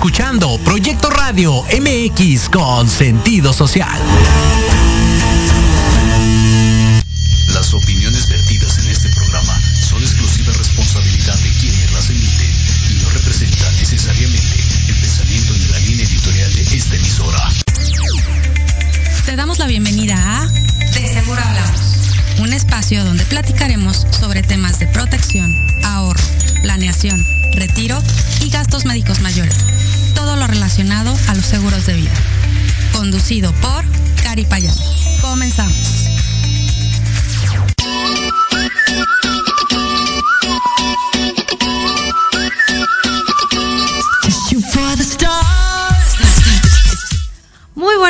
Escuchando Proyecto Radio MX con sentido social. Las opiniones vertidas en este programa son exclusiva responsabilidad de quienes las emiten y no representan necesariamente el pensamiento ni la línea editorial de esta emisora. Te damos la bienvenida a De Seguro Hablamos, un espacio donde platicaremos sobre temas de protección, retiro y gastos médicos mayores. Todo lo relacionado a los seguros de vida. Conducido por Cari Payán. Comenzamos.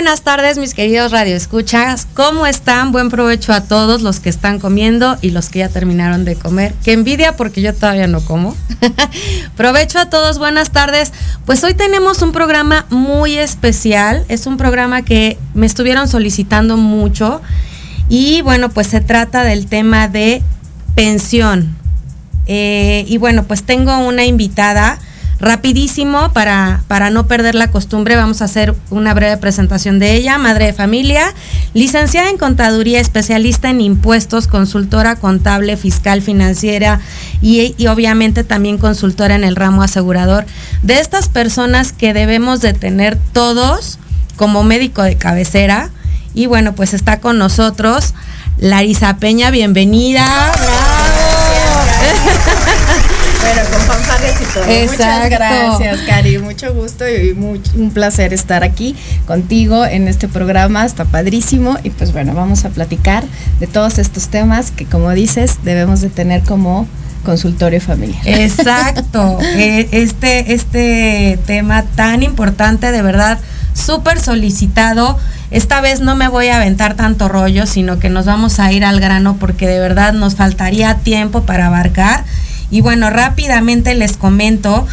Buenas tardes, mis queridos radioescuchas. ¿Cómo están? Buen provecho a todos los que están comiendo y los que ya terminaron de comer. Qué envidia porque yo todavía no como. provecho a todos, buenas tardes. Pues hoy tenemos un programa muy especial. Es un programa que me estuvieron solicitando mucho. Y bueno, pues se trata del tema de pensión. Eh, y bueno, pues tengo una invitada Rapidísimo, para, para no perder la costumbre, vamos a hacer una breve presentación de ella, madre de familia, licenciada en contaduría, especialista en impuestos, consultora contable, fiscal, financiera y, y obviamente también consultora en el ramo asegurador. De estas personas que debemos de tener todos como médico de cabecera. Y bueno, pues está con nosotros Larisa Peña, bienvenida. Bueno, con fanfarrias y todo. Muchas gracias, Cari. Mucho gusto y un placer estar aquí contigo en este programa. Está padrísimo. Y pues bueno, vamos a platicar de todos estos temas que, como dices, debemos de tener como consultorio familiar. Exacto. Eh, este, este tema tan importante, de verdad, súper solicitado. Esta vez no me voy a aventar tanto rollo, sino que nos vamos a ir al grano porque de verdad nos faltaría tiempo para abarcar. Y bueno, rápidamente les comento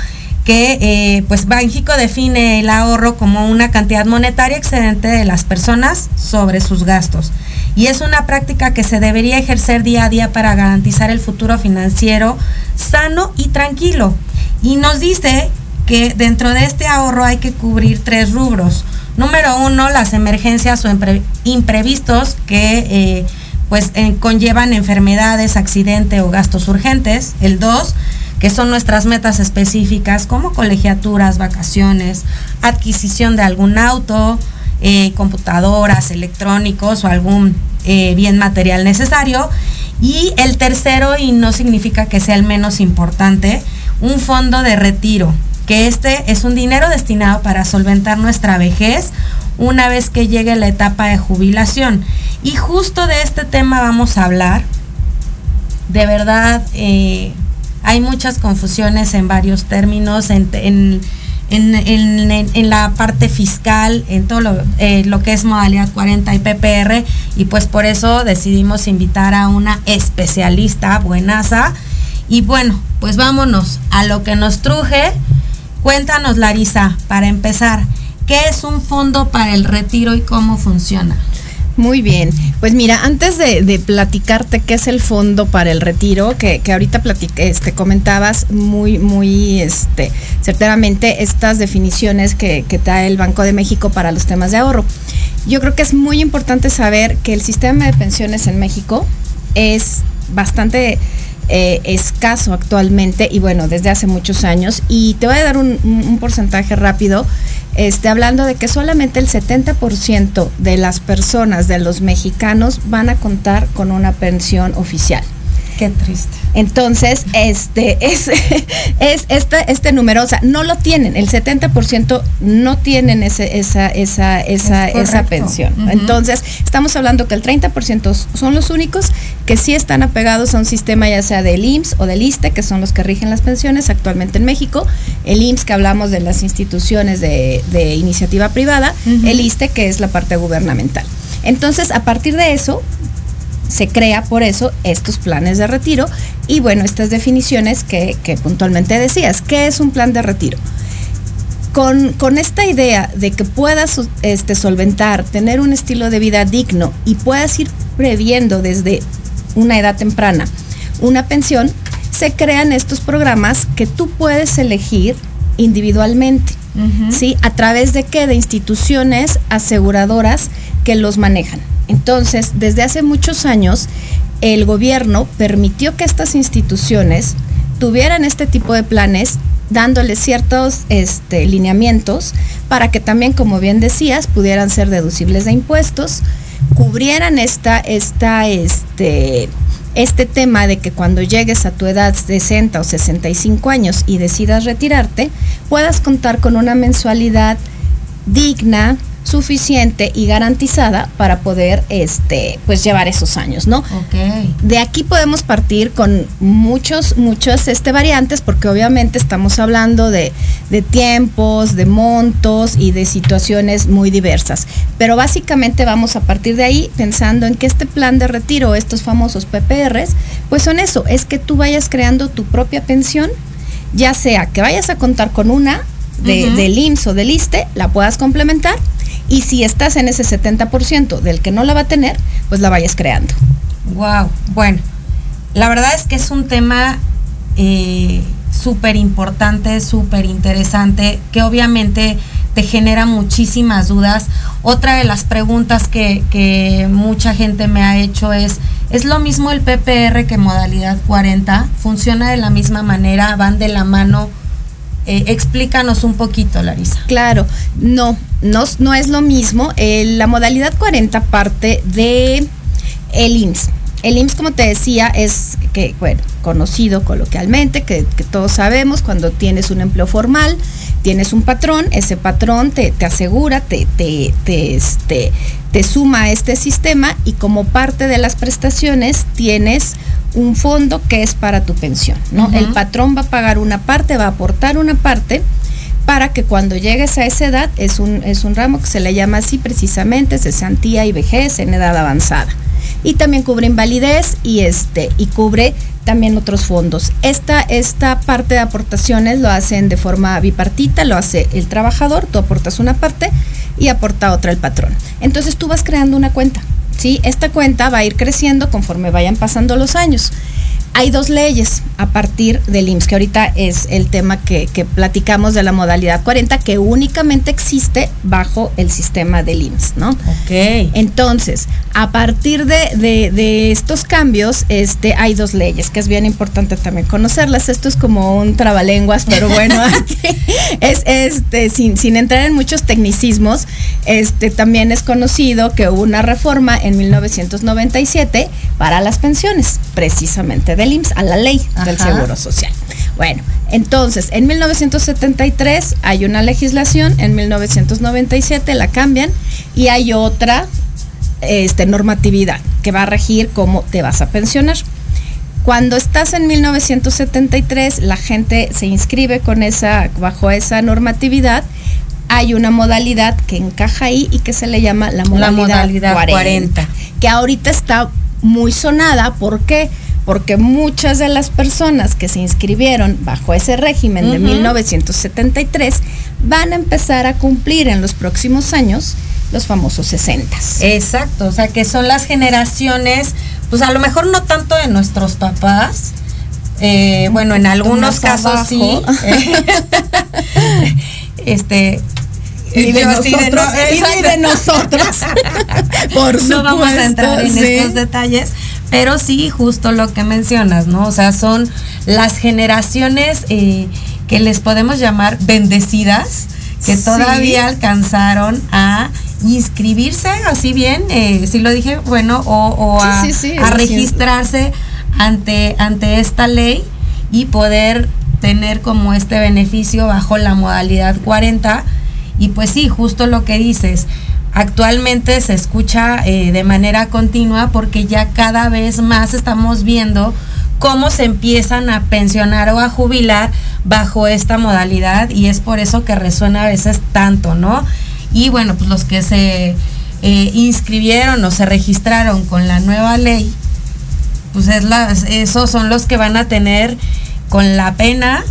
que eh, pues Banjico define el ahorro como una cantidad monetaria excedente de las personas sobre sus gastos. Y es una práctica que se debería ejercer día a día para garantizar el futuro financiero sano y tranquilo. Y nos dice que dentro de este ahorro hay que cubrir tres rubros. Número uno, las emergencias o imprevistos que... Eh, pues eh, conllevan enfermedades, accidente o gastos urgentes. El 2, que son nuestras metas específicas como colegiaturas, vacaciones, adquisición de algún auto, eh, computadoras, electrónicos o algún eh, bien material necesario. Y el tercero, y no significa que sea el menos importante, un fondo de retiro, que este es un dinero destinado para solventar nuestra vejez una vez que llegue la etapa de jubilación. Y justo de este tema vamos a hablar. De verdad, eh, hay muchas confusiones en varios términos, en, en, la parte fiscal, en todo lo, eh, lo, que es modalidad 40 y PPR, y pues por eso decidimos invitar a una especialista, buenaza. Y bueno, pues vámonos a lo que nos truje. Cuéntanos, Larisa, para empezar, ¿qué es un fondo para el retiro y cómo funciona? Muy bien, pues mira, antes de, platicarte qué es el fondo para el retiro, que, ahorita este, comentabas muy, muy este, certeramente estas definiciones que, que da el Banco de México para los temas de ahorro. Yo creo que es muy importante saber que el sistema de pensiones en México es bastante eh, escaso actualmente y bueno, desde hace muchos años. Y te voy a dar un, porcentaje rápido este, hablando de que solamente el 70% de las personas, de los mexicanos, van a contar con una pensión oficial. Qué triste. Entonces, este es, es este, este número, o sea, no lo tienen, el 70% no tienen ese, esa, esa, esa, esa pensión. Entonces, estamos hablando que el 30% son los únicos que sí están apegados a un sistema ya sea del IMSS o del ISTE, que son los que rigen las pensiones actualmente en México, el IMSS que hablamos de las instituciones de, iniciativa privada, el ISTE que es la parte gubernamental. Entonces, a partir de eso, se crea por eso estos planes de retiro y bueno, estas definiciones que, puntualmente decías. ¿Qué es un plan de retiro? Con, con, esta idea de que puedas este, solventar, tener un estilo de vida digno y puedas ir previendo desde una edad temprana una pensión, se crean estos programas que tú puedes elegir individualmente. ¿Sí? ¿A través de qué? De instituciones aseguradoras que los manejan. Entonces, desde hace muchos años, el gobierno permitió que estas instituciones tuvieran este tipo de planes dándoles ciertos este, lineamientos para que también, como bien decías, pudieran ser deducibles de impuestos, cubrieran esta, este, este tema de que cuando llegues a tu edad de 60 o 65 años y decidas retirarte, puedas contar con una mensualidad digna, suficiente y garantizada para poder este pues llevar esos años, ¿no? De aquí podemos partir con muchos, muchas este, variantes, porque obviamente estamos hablando de, de tiempos, de montos y de situaciones muy diversas. Pero básicamente vamos a partir de ahí pensando en que este plan de retiro, estos famosos PPRs, pues son eso, es que tú vayas creando tu propia pensión, ya sea que vayas a contar con una de, del IMSS o del ISTE, la puedas complementar y si estás en ese 70% del que no la va a tener, pues la vayas creando. Wow, bueno, la verdad es que es un tema eh, súper importante, súper interesante, que obviamente te genera muchísimas dudas. Otra de las preguntas que, que, mucha gente me ha hecho es, ¿es lo mismo el PPR que modalidad 40? ¿Funciona de la misma manera? ¿Van de la mano? Eh, explícanos un poquito, Larisa. Claro, no, no, no es lo mismo. Eh, la modalidad 40 parte de el. El IMSS, como te decía, es que, bueno, conocido coloquialmente, que, que, todos sabemos, cuando tienes un empleo formal, tienes un patrón, ese patrón te, te asegura, te, te, te, este, te suma a este sistema y como parte de las prestaciones tienes un fondo que es para tu pensión, ¿no? Uh -huh. El patrón va a pagar una parte, va a aportar una parte para que cuando llegues a esa edad, es un, es un ramo que se le llama así precisamente, cesantía y vejez en edad avanzada. Y también cubre invalidez y este, y cubre también otros fondos. Esta, esta parte de aportaciones lo hacen de forma bipartita, lo hace el trabajador, tú aportas una parte y aporta otra el patrón. Entonces tú vas creando una cuenta. ¿sí? Esta cuenta va a ir creciendo conforme vayan pasando los años. Hay dos leyes a partir del IMSS, que ahorita es el tema que, que, platicamos de la modalidad 40, que únicamente existe bajo el sistema del IMSS, ¿no? Ok. Entonces, a partir de, de, de, estos cambios, este, hay dos leyes, que es bien importante también conocerlas. Esto es como un trabalenguas, pero bueno, es este, sin, sin entrar en muchos tecnicismos, este, también es conocido que hubo una reforma en 1997 para las pensiones, precisamente del IMSS, a la ley Ajá. del Seguro Social. Bueno, entonces, en 1973 hay una legislación, en 1997 la cambian y hay otra este, normatividad que va a regir cómo te vas a pensionar. Cuando estás en 1973, la gente se inscribe con esa, bajo esa normatividad hay una modalidad que encaja ahí y que se le llama la modalidad, la modalidad 40, 40, que ahorita está muy sonada. ¿Por qué? Porque muchas de las personas que se inscribieron bajo ese régimen uh -huh. de 1973 van a empezar a cumplir en los próximos años los famosos 60. Exacto, o sea que son las generaciones, pues a lo mejor no tanto de nuestros papás, eh, bueno, en algunos casos abajo. sí. este, y de, nosotros, de, no, y de nosotros. Por supuesto, no vamos a entrar en sí. estos detalles, pero sí, justo lo que mencionas, ¿no? O sea, son las generaciones eh, que les podemos llamar bendecidas, que sí. todavía alcanzaron a inscribirse, así bien, eh, si lo dije, bueno, o, o a, sí, a registrarse ante, ante esta ley y poder tener como este beneficio bajo la modalidad 40 y pues sí, justo lo que dices, actualmente se escucha eh, de manera continua porque ya cada vez más estamos viendo cómo se empiezan a pensionar o a jubilar bajo esta modalidad y es por eso que resuena a veces tanto, ¿no? Y bueno, pues los que se eh, inscribieron o se registraron con la nueva ley, pues esos son los que van a tener con la pena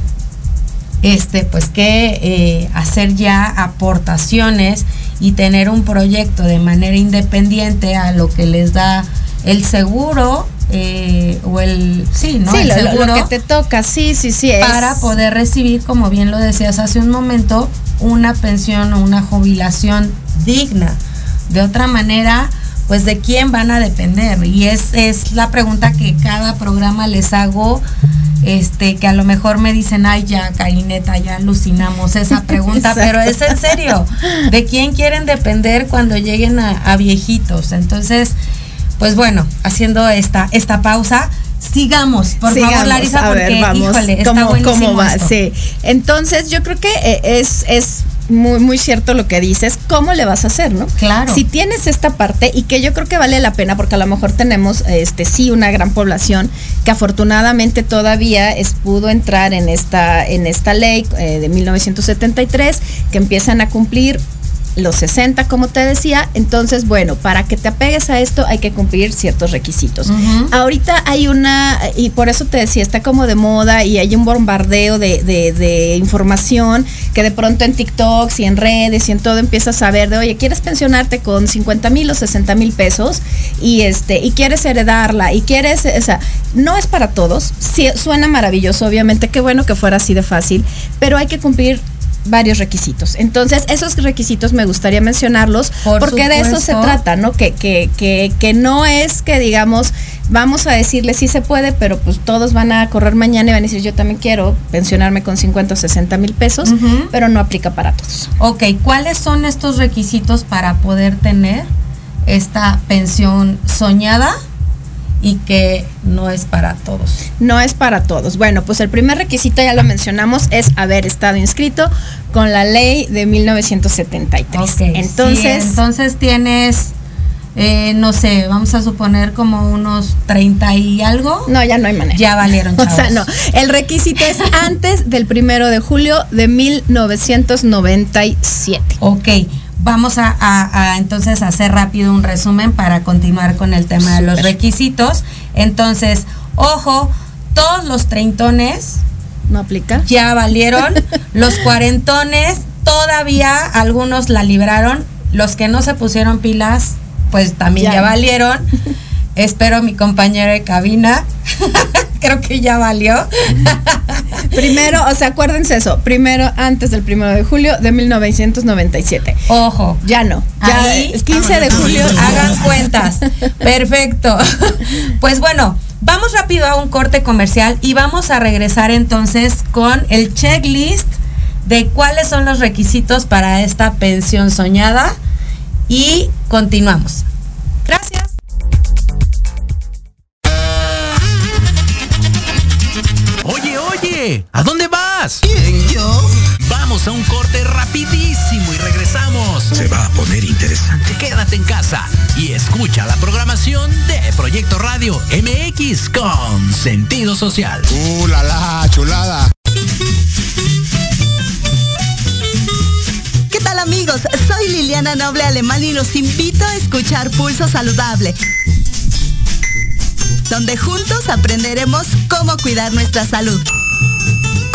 este pues que eh, hacer ya aportaciones y tener un proyecto de manera independiente a lo que les da el seguro eh, o el sí, ¿no? Sí, el lo, seguro lo que te toca, sí, sí, sí. es- para poder recibir, como bien lo decías hace un momento, una pensión o una jubilación digna. De otra manera, pues de quién van a depender. Y es, es la pregunta que cada programa les hago, este, que a lo mejor me dicen, ay ya, Karineta, ya alucinamos esa pregunta, pero es en serio. ¿De quién quieren depender cuando lleguen a, a viejitos? Entonces, pues bueno, haciendo esta, esta pausa. Sigamos, por favor, Larisa, porque, ver, vamos, híjole, está ¿cómo, buenísimo cómo va? esto. Sí. Entonces, yo creo que eh, es, es muy, muy cierto lo que dices. ¿Cómo le vas a hacer, no? Claro. Si tienes esta parte y que yo creo que vale la pena, porque a lo mejor tenemos, este, sí, una gran población que afortunadamente todavía es, pudo entrar en esta, en esta ley eh, de 1973, que empiezan a cumplir los 60, como te decía. Entonces, bueno, para que te apegues a esto hay que cumplir ciertos requisitos. Ahorita hay una, y por eso te decía, está como de moda y hay un bombardeo de, de- de información que de pronto en TikToks y en redes y en todo empiezas a ver de, oye, ¿quieres pensionarte con 50 mil o 60 mil pesos? Y, este, y quieres heredarla y quieres, o sea, no es para todos. Sí, suena maravilloso, obviamente, qué bueno que fuera así de fácil, pero hay que cumplir varios requisitos. Entonces, esos requisitos me gustaría mencionarlos Por porque de eso se trata, ¿no? Que, que, que, que no es que digamos, vamos a decirle sí se puede, pero pues todos van a correr mañana y van a decir yo también quiero pensionarme con 50 o 60 mil pesos, pero no aplica para todos. Ok, ¿cuáles son estos requisitos para poder tener esta pensión soñada y que no es para todos? No es para todos. Bueno, pues el primer requisito, ya lo mencionamos, es haber estado inscrito con la ley de 1973. Ok, Entonces, sí, entonces tienes, eh, no sé, vamos a suponer como unos 30 y algo. no, ya no hay manera. Ya valieron, O sea, chavos. no. El requisito es antes del primero de julio de 1997. Ok, vamos a, a- a, entonces hacer rápido un resumen para continuar con el tema de los requisitos. Entonces, ojo, todos los treintones ¿No aplica? ya valieron, los cuarentones todavía algunos la libraron, los que no se pusieron pilas, pues también ya, Ya. valieron. Espero mi compañera de cabina, creo que ya valió. Primero, o sea, acuérdense eso. Primero, antes del primero de julio de 1997. Ojo, Ya no. Ya Ahí, el 15 de julio. Hagan cuentas. Perfecto. Pues bueno, vamos rápido a un corte comercial y vamos a regresar entonces con el checklist de cuáles son los requisitos para esta pensión soñada y continuamos. Gracias. ¿A dónde vas? ¿Quién, yo? Vamos a un corte rapidísimo y regresamos. Se va a poner interesante. Quédate en casa y escucha la programación de Proyecto Radio MX con sentido social. ¡Uh, la, la, chulada! ¿Qué tal amigos? Soy Liliana Noble Alemán y los invito a escuchar Pulso Saludable, donde juntos aprenderemos cómo cuidar nuestra salud.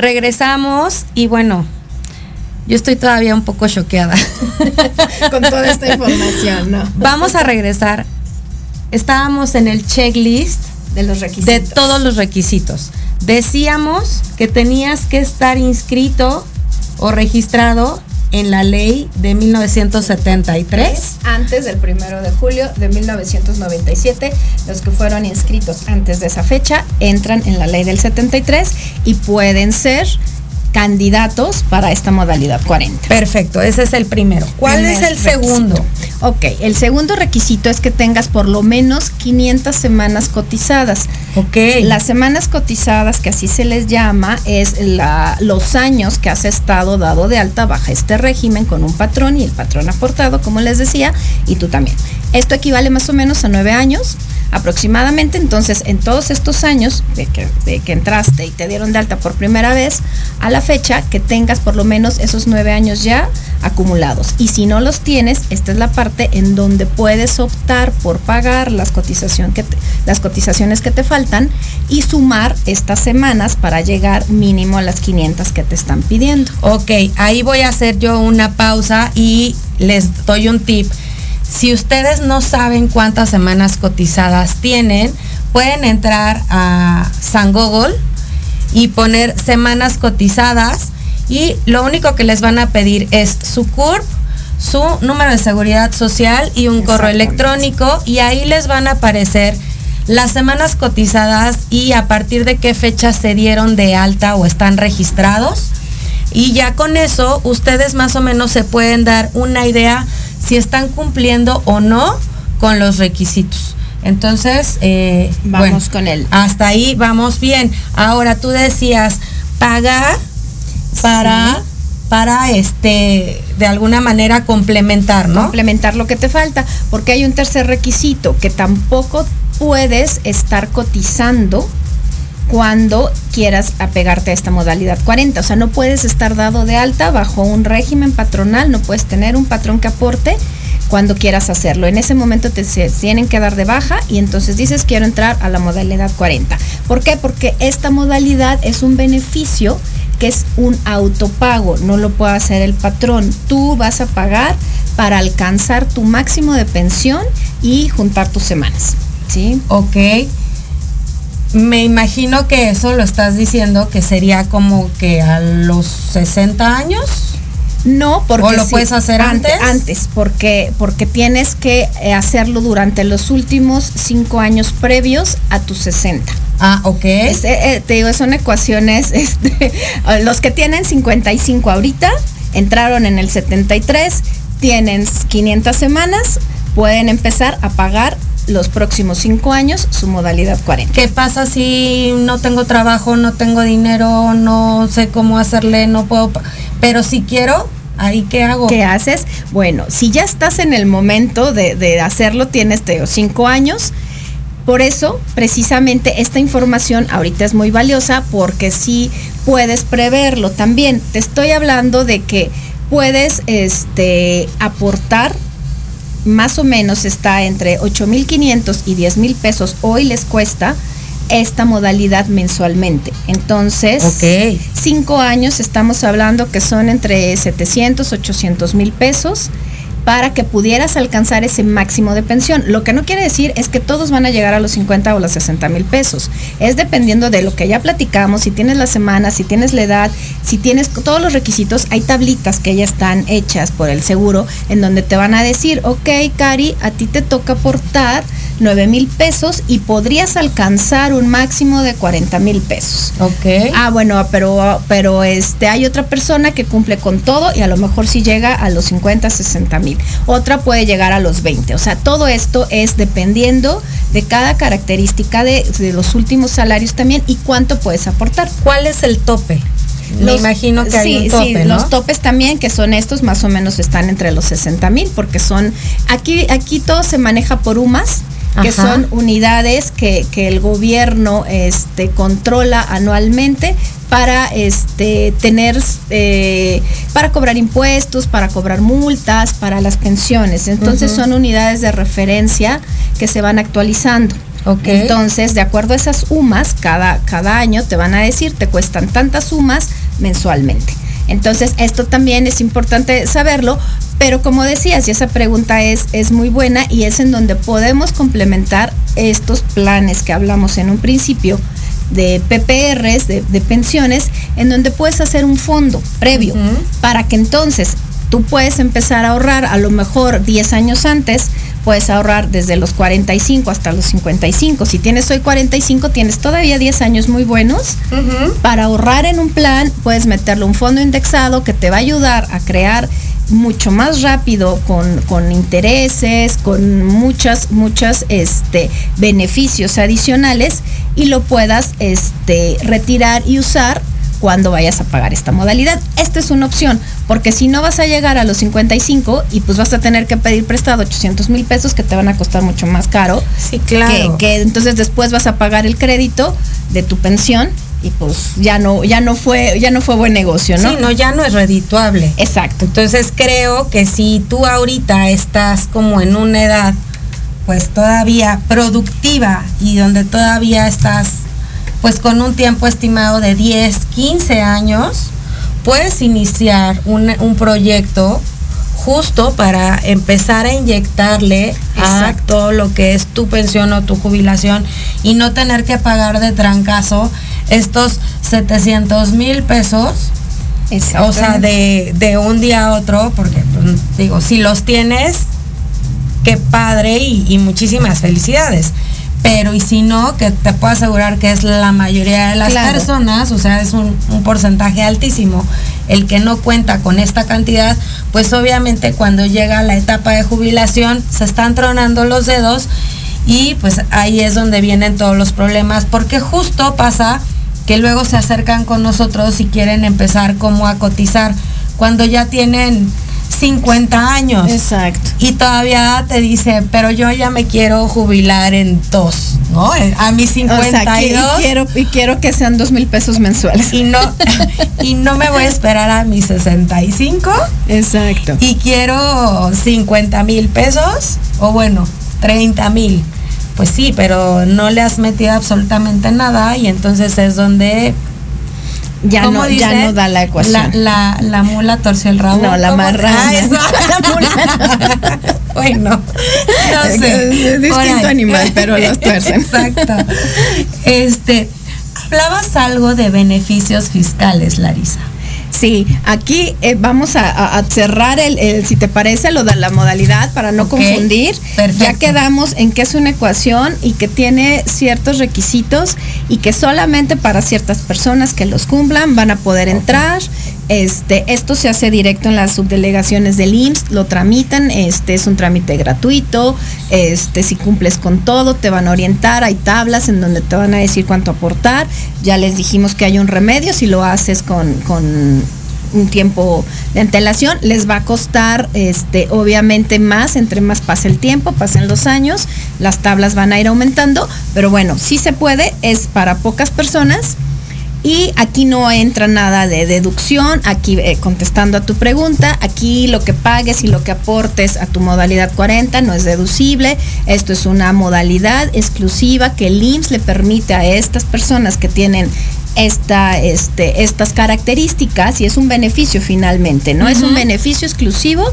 Regresamos y bueno, yo estoy todavía un poco choqueada. Con toda esta información, ¿no? Vamos a regresar. Estábamos en el checklist de los requisitos. De todos los requisitos. Decíamos que tenías que estar inscrito o registrado en la ley de 1973. Antes del primero de julio de 1997, los que fueron inscritos antes de esa fecha entran en la ley del 73 y pueden ser candidatos para esta modalidad 40. Perfecto, ese es el primero. ¿Cuál es el segundo? Ok, el segundo requisito es que tengas por lo menos 500 semanas cotizadas. Ok. Las semanas cotizadas, que así se les llama, es la, los años que has estado dado de alta baja este régimen con un patrón y el patrón aportado, como les decía, y tú también. Esto equivale más o menos a nueve años aproximadamente. Entonces, en todos estos años de que, entraste y te dieron de alta por primera vez, a la fecha que tengas por lo menos esos nueve años ya acumulados. Y si no los tienes, esta es la parte en donde puedes optar por pagar las, cotización que las cotizaciones que te faltan y sumar estas semanas para llegar mínimo a las 500 que te están pidiendo. Ok, ahí voy a hacer yo una pausa y les doy un tip si ustedes no saben cuántas semanas cotizadas tienen, pueden entrar a San Google y poner semanas cotizadas y lo único que les van a pedir es su CURP, su número de seguridad social y un correo electrónico y ahí les van a aparecer las semanas cotizadas y a partir de qué fecha se dieron de alta o están registrados. Y ya con eso ustedes más o menos se pueden dar una idea si están cumpliendo o no con los requisitos. Entonces, eh, vamos con él. Hasta ahí vamos bien. Ahora tú decías pagar para para este de alguna manera complementar, ¿no? Complementar lo que te falta, porque hay un tercer requisito que tampoco puedes estar cotizando cuando quieras apegarte a esta modalidad 40. O sea, no puedes estar dado de alta bajo un régimen patronal, no puedes tener un patrón que aporte cuando quieras hacerlo. En ese momento te tienen que dar de baja y entonces dices quiero entrar a la modalidad 40. ¿Por qué? Porque esta modalidad es un beneficio que es un autopago, no lo puede hacer el patrón. Tú vas a pagar para alcanzar tu máximo de pensión y juntar tus semanas. ¿Sí? Ok. Me imagino que eso lo estás diciendo que sería como que a los 60 años. No, porque ¿O lo puedes hacer antes? Antes, porque, porque tienes que eh, hacerlo durante los últimos cinco años previos a tus 60. Ah, ok. Es, eh, te digo, son ecuaciones, este, los que tienen 55 ahorita, entraron en el 73, tienen 500 semanas, pueden empezar a pagar los próximos cinco años su modalidad 40. ¿Qué pasa si no tengo trabajo, no tengo dinero, no sé cómo hacerle, no puedo, pero si quiero, ahí qué hago? ¿Qué haces? Bueno, si ya estás en el momento de, de hacerlo, tienes te, cinco años. Por eso, precisamente, esta información ahorita es muy valiosa porque sí puedes preverlo también. Te estoy hablando de que puedes este, aportar más o menos está entre 8.500 y 10 mil pesos. Hoy les cuesta esta modalidad mensualmente. Entonces, cinco años estamos hablando que son entre 700, 800 mil pesos para que pudieras alcanzar ese máximo de pensión. Lo que no quiere decir es que todos van a llegar a los 50 o los 60 mil pesos. Es dependiendo de lo que ya platicamos, si tienes la semana, si tienes la edad, si tienes todos los requisitos, hay tablitas que ya están hechas por el seguro en donde te van a decir, ok, Cari, a ti te toca aportar 9 mil pesos y podrías alcanzar un máximo de 40 mil pesos. Ok. Ah, bueno, pero, pero este, hay otra persona que cumple con todo y a lo mejor sí llega a los 50, 60 mil. Otra puede llegar a los 20. O sea, todo esto es dependiendo de cada característica de, de los últimos salarios también y cuánto puedes aportar. ¿Cuál es el tope? Me imagino que hay un tope, sí, ¿no? los topes también, que son estos, más o menos están entre los 60 mil, porque son, aquí, aquí todo se maneja por UMAS, que Ajá. son unidades que, que el gobierno este, controla anualmente para este, tener, eh, para cobrar impuestos, para cobrar multas, para las pensiones. Entonces son unidades de referencia que se van actualizando. Entonces, de acuerdo a esas UMAS, cada, cada año te van a decir, te cuestan tantas sumas mensualmente. Entonces, esto también es importante saberlo, pero como decías, y esa pregunta es, es muy buena y es en donde podemos complementar estos planes que hablamos en un principio de PPRs, de, de pensiones, en donde puedes hacer un fondo previo para que entonces tú puedes empezar a ahorrar a lo mejor 10 años antes, puedes ahorrar desde los 45 hasta los 55. Si tienes hoy 45, tienes todavía 10 años muy buenos. Para ahorrar en un plan, puedes meterle un fondo indexado que te va a ayudar a crear mucho más rápido con, con intereses, con muchas, muchas este, beneficios adicionales y lo puedas este, retirar y usar cuando vayas a pagar esta modalidad. Esta es una opción, porque si no vas a llegar a los 55 y pues vas a tener que pedir prestado 800 mil pesos que te van a costar mucho más caro. Sí, claro. Que, que entonces después vas a pagar el crédito de tu pensión y pues ya no, ya no fue, ya no fue buen negocio, ¿no? Sí, no, ya no es redituable. Exacto. Entonces creo que si tú ahorita estás como en una edad pues todavía productiva y donde todavía estás pues con un tiempo estimado de 10, 15 años, puedes iniciar un, un proyecto justo para empezar a inyectarle a Exacto. todo lo que es tu pensión o tu jubilación y no tener que pagar de trancazo estos 700 mil pesos o sea, de, de un día a otro, porque pues, digo, si los tienes, qué padre y, y muchísimas felicidades. Pero y si no, que te puedo asegurar que es la mayoría de las Claro. personas, o sea, es un, un porcentaje altísimo, el que no cuenta con esta cantidad, pues obviamente cuando llega la etapa de jubilación se están tronando los dedos y pues ahí es donde vienen todos los problemas, porque justo pasa que luego se acercan con nosotros y quieren empezar como a cotizar cuando ya tienen 50 años. Exacto. Y todavía te dice, pero yo ya me quiero jubilar en dos, ¿no? Eh, A mis O 52. sea, que- y quiero, y quiero que sean dos mil pesos mensuales. y no, y no me voy a esperar a mis 65 Exacto. y quiero 50 mil pesos o bueno, 30 mil. Pues sí, pero no le has metido absolutamente nada y entonces es donde Ya ¿cómo no, ya no da la ecuación. La, la, la mula torció el rabo. No, la marrana. Ah, eso. bueno, no sé. Es distinto animal, pero los tuercen. Exacto. Este, hablabas algo de beneficios fiscales, Larisa. Sí, aquí eh, vamos a, cerrar el, el, si te parece, lo de la modalidad para no confundir. perfecto. Ya quedamos en que es una ecuación y que tiene ciertos requisitos y que solamente para ciertas personas que los cumplan van a poder entrar. Este, esto se hace directo en las subdelegaciones del IMSS, lo tramitan, este es un trámite gratuito, este si cumples con todo te van a orientar, hay tablas en donde te van a decir cuánto aportar, ya les dijimos que hay un remedio si lo haces con, un tiempo de antelación, les va a costar este obviamente más, entre más pase el tiempo, pasen los años, las tablas van a ir aumentando, pero bueno, sí se puede, es para pocas personas. Y aquí no entra nada de deducción, aquí eh, contestando a tu pregunta, aquí lo que pagues y lo que aportes a tu modalidad 40 no es deducible, esto es una modalidad exclusiva que el IMSS le permite a estas personas que tienen esta, este, estas características y es un beneficio finalmente, ¿no? Es un beneficio exclusivo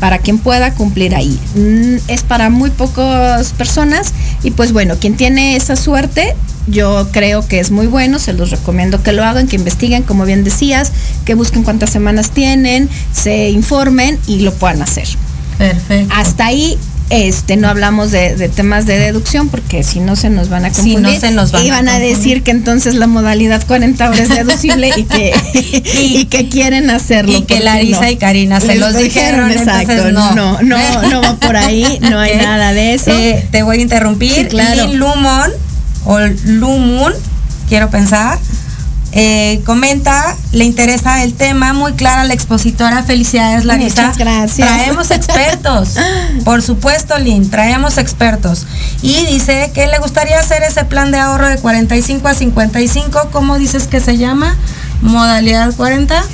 para quien pueda cumplir ahí. Mm, Es para muy pocas personas y pues bueno, quien tiene esa suerte, yo creo que es muy bueno, se los recomiendo que lo hagan, que investiguen, como bien decías, que busquen cuántas semanas tienen, se informen y lo puedan hacer. Perfecto. Hasta ahí Este, no hablamos de, de temas de deducción porque si no se nos van a confundir. no se nos van a Iban a, decir que entonces la modalidad 40 horas es deducible y que, y, que quieren hacerlo. Y que ¿por qué Larisa no? y Karina se Les los dijeron, exacto. entonces no. no, no, no va por ahí, no hay nada de eso. Eh, te voy a interrumpir. Sí, claro. Lumon, o Lumun, quiero pensar, eh, comenta, le interesa el tema, muy clara la expositora, felicidades Larisa. Muchas gracias. Traemos expertos, por supuesto Lin, traemos expertos. Y dice que le gustaría hacer ese plan de ahorro de 45 a 55, ¿cómo dices que se llama? Modalidad 40.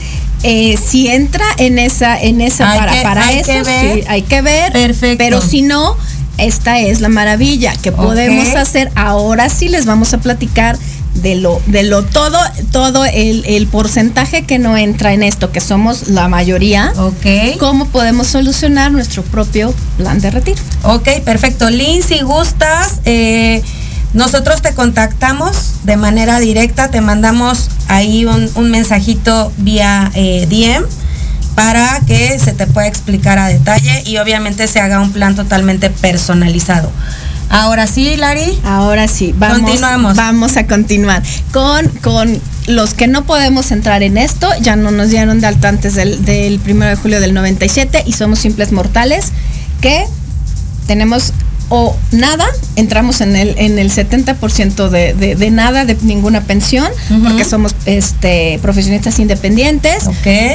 Eh, si entra en esa, en esa Hay para, que- para hay eso, que ver. sí, hay que ver. Perfecto. Pero si no, esta es la maravilla que podemos hacer. Ahora sí les vamos a platicar de lo, de lo todo, todo el, el porcentaje que no entra en esto, que somos la mayoría. Ok. Cómo podemos solucionar nuestro propio plan de retiro. Ok, perfecto. Lynn, si gustas, eh, nosotros te contactamos de manera directa, te mandamos ahí un, un mensajito vía eh, DM para que se te pueda explicar a detalle y obviamente se haga un plan totalmente personalizado. Ahora sí, Lari. Ahora sí, vamos, Continuamos. vamos a continuar con, con los que no podemos entrar en esto, ya no nos dieron de alta antes del, del 1 de julio del 97 y somos simples mortales que tenemos o nada, entramos en el, en el 70% de, de, de nada, de ninguna pensión, porque somos este, profesionistas independientes,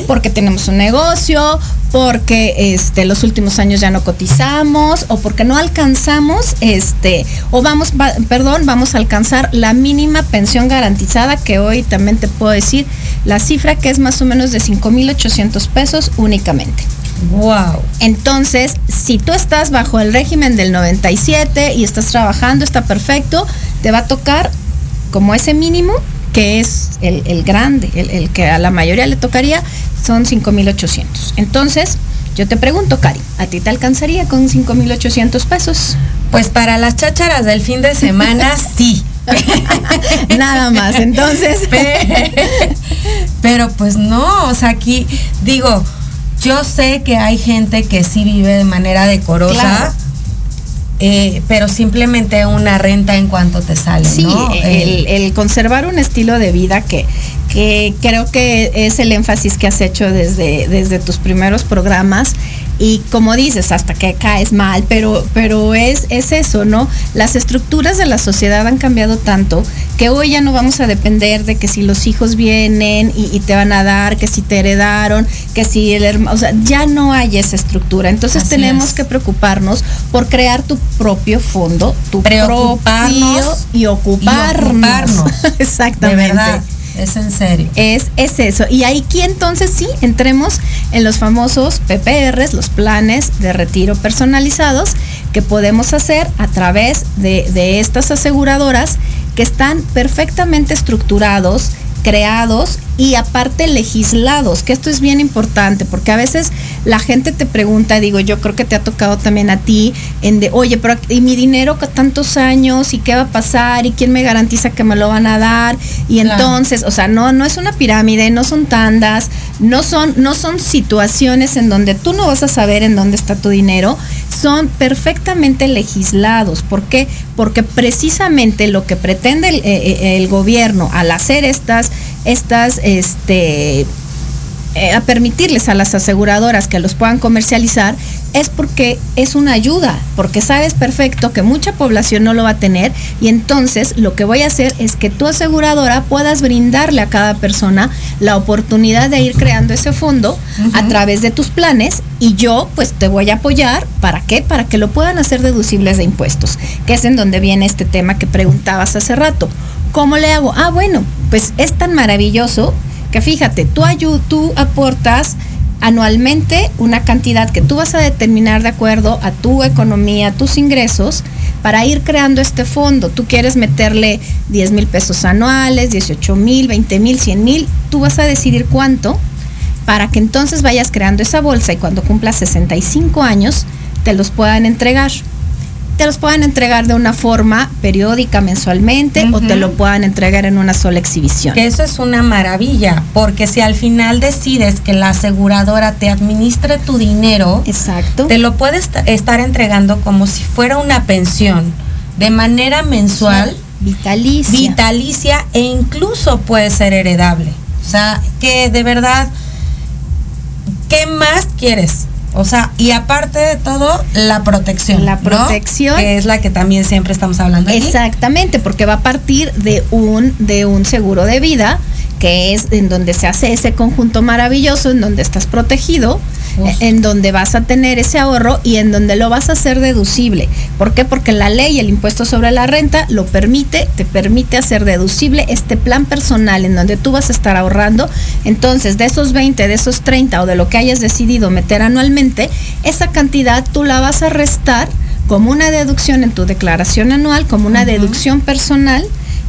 porque tenemos un negocio, porque este, los últimos años ya no cotizamos, o porque no alcanzamos, este, o vamos, va- perdón, vamos a alcanzar la mínima pensión garantizada, que hoy también te puedo decir la cifra que es más o menos de 5.800 pesos únicamente. Wow. Entonces, si tú estás bajo el régimen del 97 y estás trabajando, está perfecto, te va a tocar como ese mínimo, que es el, el grande, el, el que a la mayoría le tocaría, son 5.800. Entonces, yo te pregunto, Cari, ¿a ti te alcanzaría con 5.800 pesos? Pues para las chácharas del fin de semana, sí. Nada más, entonces... Pero pues no, o sea, aquí digo, yo sé que hay gente que sí vive de manera decorosa, Claro. eh, pero simplemente una renta en cuanto te sale, Sí, ¿no? el, Eh, el conservar un estilo de vida que, que creo que es el énfasis que has hecho desde, desde tus primeros programas. Y como dices, hasta que caes mal, pero, pero es, es eso, ¿no? Las estructuras de la sociedad han cambiado tanto que hoy ya no vamos a depender de que si los hijos vienen y, y te van a dar, que si te heredaron, que si el hermano, o sea, ya no hay esa estructura. Entonces Así tenemos es. que preocuparnos por crear tu propio fondo, tu Preocuparnos propio y ocuparnos. y ocuparnos. Exactamente. de verdad, es en serio. Es, es eso. Y ahí que entonces sí entremos en los famosos PPRs, los planes de retiro personalizados que podemos hacer a través de, de estas aseguradoras que están perfectamente estructurados, creados y aparte legislados, que esto es bien importante, porque a veces la gente te pregunta, digo, yo creo que te ha tocado también a ti, en de, oye, pero ¿y mi dinero tantos años? ¿Y qué va a pasar? ¿Y quién me garantiza que me lo van a dar? Y Claro. entonces, o sea, no, no es una pirámide, no son tandas, no son, no son situaciones en donde tú no vas a saber en dónde está tu dinero, son perfectamente legislados. ¿Por qué? Porque precisamente lo que pretende el, eh, eh, el gobierno al hacer estas, estas, este, eh, a permitirles a las aseguradoras que los puedan comercializar es porque es una ayuda, porque sabes perfecto que mucha población no lo va a tener y entonces lo que voy a hacer es que tu aseguradora puedas brindarle a cada persona la oportunidad de ir creando ese fondo a través de tus planes y yo pues te voy a apoyar, ¿para qué? Para que lo puedan hacer deducibles de impuestos, que es en donde viene este tema que preguntabas hace rato. ¿Cómo le hago? Ah, bueno, pues es tan maravilloso que fíjate, tú, aportas anualmente una cantidad que tú vas a determinar de acuerdo a tu economía, a tus ingresos, para ir creando este fondo. Tú quieres meterle 10 mil pesos anuales, 18 mil, 20 mil, 100 mil, tú vas a decidir cuánto para que entonces vayas creando esa bolsa y cuando cumplas 65 años te los puedan entregar. Te los puedan entregar de una forma periódica, mensualmente, o te lo puedan entregar en una sola exhibición. Eso es una maravilla, porque si al final decides que la aseguradora te administre tu dinero, Exacto. te lo puedes estar entregando como si fuera una pensión, de manera mensual. Vitalicia. Vitalicia e incluso puede ser heredable. O sea, que de verdad, ¿qué más quieres? O sea, y aparte de todo, la protección. La protección. Que es la que también siempre estamos hablando. Aquí. Exactamente, porque va a partir de un, de un seguro de vida, que es en donde se hace ese conjunto maravilloso, en donde estás protegido, en donde vas a tener ese ahorro y en donde lo vas a hacer deducible. ¿Por qué? Porque la ley, el impuesto sobre la renta, lo permite, te permite hacer deducible este plan personal en donde tú vas a estar ahorrando. Entonces, de esos 20, de esos 30 o de lo que hayas decidido meter anualmente, esa cantidad tú la vas a restar como una deducción en tu declaración anual, como una deducción personal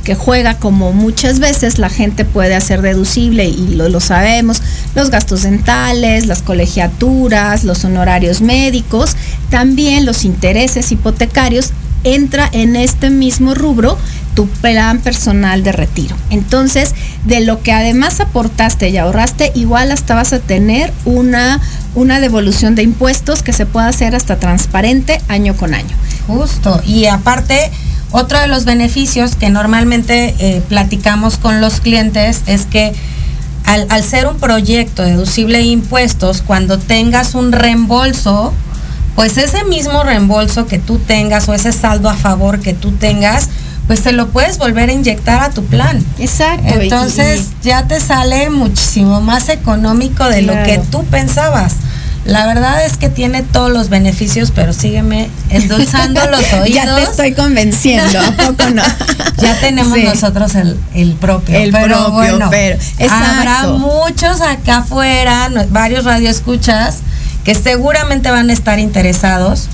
que juega como muchas veces la gente puede hacer deducible y lo, lo, sabemos, los gastos dentales, las colegiaturas, los honorarios médicos, también los intereses hipotecarios, entra en este mismo rubro tu plan personal de retiro. Entonces, de lo que además aportaste y ahorraste, igual hasta vas a tener una, una devolución de impuestos que se pueda hacer hasta transparente año con año. Justo, y aparte otro de los beneficios que normalmente eh, platicamos con los clientes es que al, al, ser un proyecto deducible de impuestos, cuando tengas un reembolso, pues ese mismo reembolso que tú tengas o ese saldo a favor que tú tengas, pues te lo puedes volver a inyectar a tu plan. Exacto. Entonces y, y, ya te sale muchísimo más económico de claro. lo que tú pensabas. La verdad es que tiene todos los beneficios, pero sígueme endulzando los oídos. ya te estoy convenciendo, ¿a poco no? ya tenemos sí. nosotros el, el, propio. El pero propio, bueno, pero habrá muchos acá afuera, varios radioescuchas, que seguramente van a estar interesados.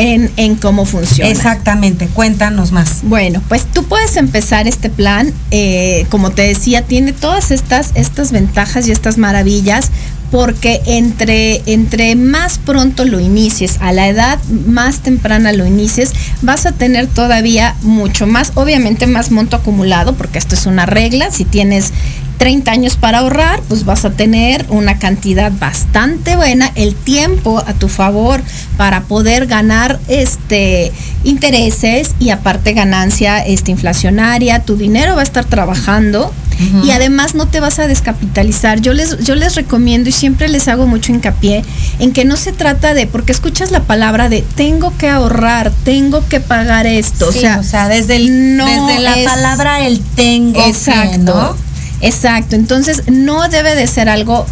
En, en, cómo funciona. Exactamente, cuéntanos más. Bueno, pues tú puedes empezar este plan, eh, como te decía, tiene todas estas, estas ventajas y estas maravillas porque entre, entre más pronto lo inicies, a la edad más temprana lo inicies, vas a tener todavía mucho más, obviamente más monto acumulado, porque esto es una regla, si tienes 30 años para ahorrar, pues vas a tener una cantidad bastante buena, el tiempo a tu favor para poder ganar este intereses y aparte ganancia este, inflacionaria, tu dinero va a estar trabajando uh -huh. y además no te vas a descapitalizar. Yo les, yo les recomiendo y siempre les hago mucho hincapié en que no se trata de, porque escuchas la palabra de tengo que ahorrar, tengo que pagar esto. Sí, o, sea, o sea, desde, el, no desde la es, palabra el tengo. Exacto. Que, ¿no? Exacto. Entonces no debe de ser algo